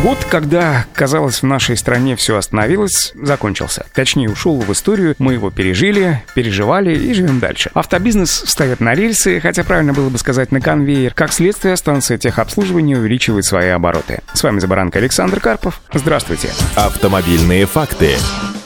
Год, когда, казалось, в нашей стране все остановилось, закончился. Точнее, ушел в историю, мы его пережили, переживали и живем дальше. Автобизнес встает на рельсы, хотя правильно было бы сказать на конвейер. Как следствие, станция техобслуживания увеличивает свои обороты. С вами Забаранка Александр Карпов. Здравствуйте. Автомобильные факты.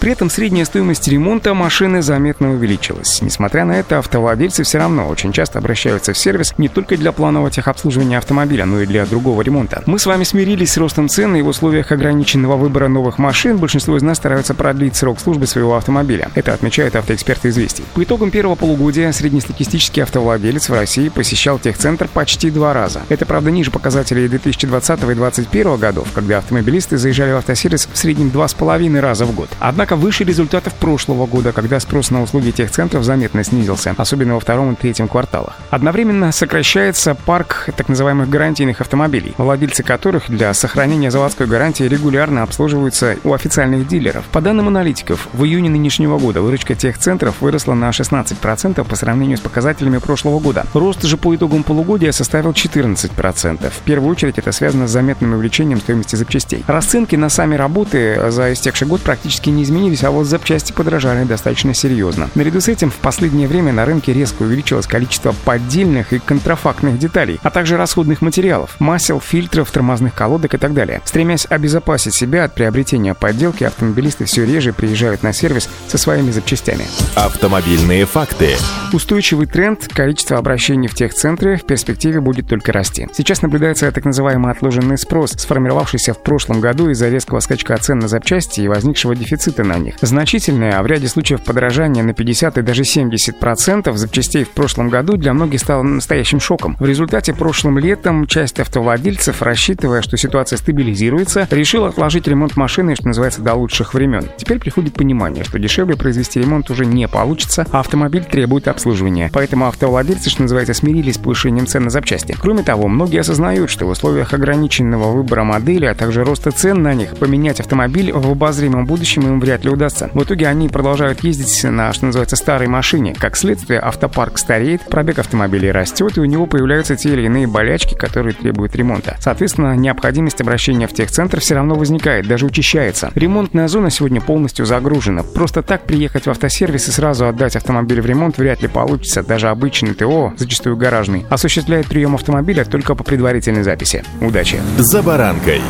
При этом средняя стоимость ремонта машины заметно увеличилась. Несмотря на это, автовладельцы все равно очень часто обращаются в сервис не только для планового техобслуживания автомобиля, но и для другого ремонта. Мы с вами смирились с ростом цен и в условиях ограниченного выбора новых машин большинство из нас стараются продлить срок службы своего автомобиля. Это отмечает автоэксперт известий. По итогам первого полугодия среднестатистический автовладелец в России посещал техцентр почти два раза. Это, правда, ниже показателей 2020 и 2021 годов, когда автомобилисты заезжали в автосервис в среднем два с половиной раза в год. Однако выше результатов прошлого года, когда спрос на услуги техцентров заметно снизился, особенно во втором и третьем кварталах. Одновременно сокращается парк так называемых гарантийных автомобилей, владельцы которых для сохранения заводской гарантии регулярно обслуживаются у официальных дилеров. По данным аналитиков, в июне нынешнего года выручка техцентров выросла на 16% по сравнению с показателями прошлого года. Рост же по итогам полугодия составил 14%. В первую очередь это связано с заметным увеличением стоимости запчастей. Расценки на сами работы за истекший год практически не изменились изменились, а вот запчасти подорожали достаточно серьезно. Наряду с этим в последнее время на рынке резко увеличилось количество поддельных и контрафактных деталей, а также расходных материалов, масел, фильтров, тормозных колодок и так далее. Стремясь обезопасить себя от приобретения подделки, автомобилисты все реже приезжают на сервис со своими запчастями. Автомобильные факты. Устойчивый тренд количества обращений в техцентры в перспективе будет только расти. Сейчас наблюдается так называемый отложенный спрос, сформировавшийся в прошлом году из-за резкого скачка цен на запчасти и возникшего дефицита на них. Значительное, а в ряде случаев подорожание на 50 и даже 70% запчастей в прошлом году для многих стало настоящим шоком. В результате прошлым летом часть автовладельцев, рассчитывая, что ситуация стабилизируется, решила отложить ремонт машины, что называется, до лучших времен. Теперь приходит понимание, что дешевле произвести ремонт уже не получится, а автомобиль требует обслуживания. Поэтому автовладельцы, что называется, смирились с повышением цен на запчасти. Кроме того, многие осознают, что в условиях ограниченного выбора модели, а также роста цен на них, поменять автомобиль в обозримом будущем им вряд ли удастся. В итоге они продолжают ездить на, что называется, старой машине. Как следствие, автопарк стареет, пробег автомобилей растет, и у него появляются те или иные болячки, которые требуют ремонта. Соответственно, необходимость обращения в техцентр все равно возникает, даже учащается. Ремонтная зона сегодня полностью загружена. Просто так приехать в автосервис и сразу отдать автомобиль в ремонт вряд ли получится. Даже обычный ТО, зачастую гаражный, осуществляет прием автомобиля только по предварительной записи. Удачи! За баранкой.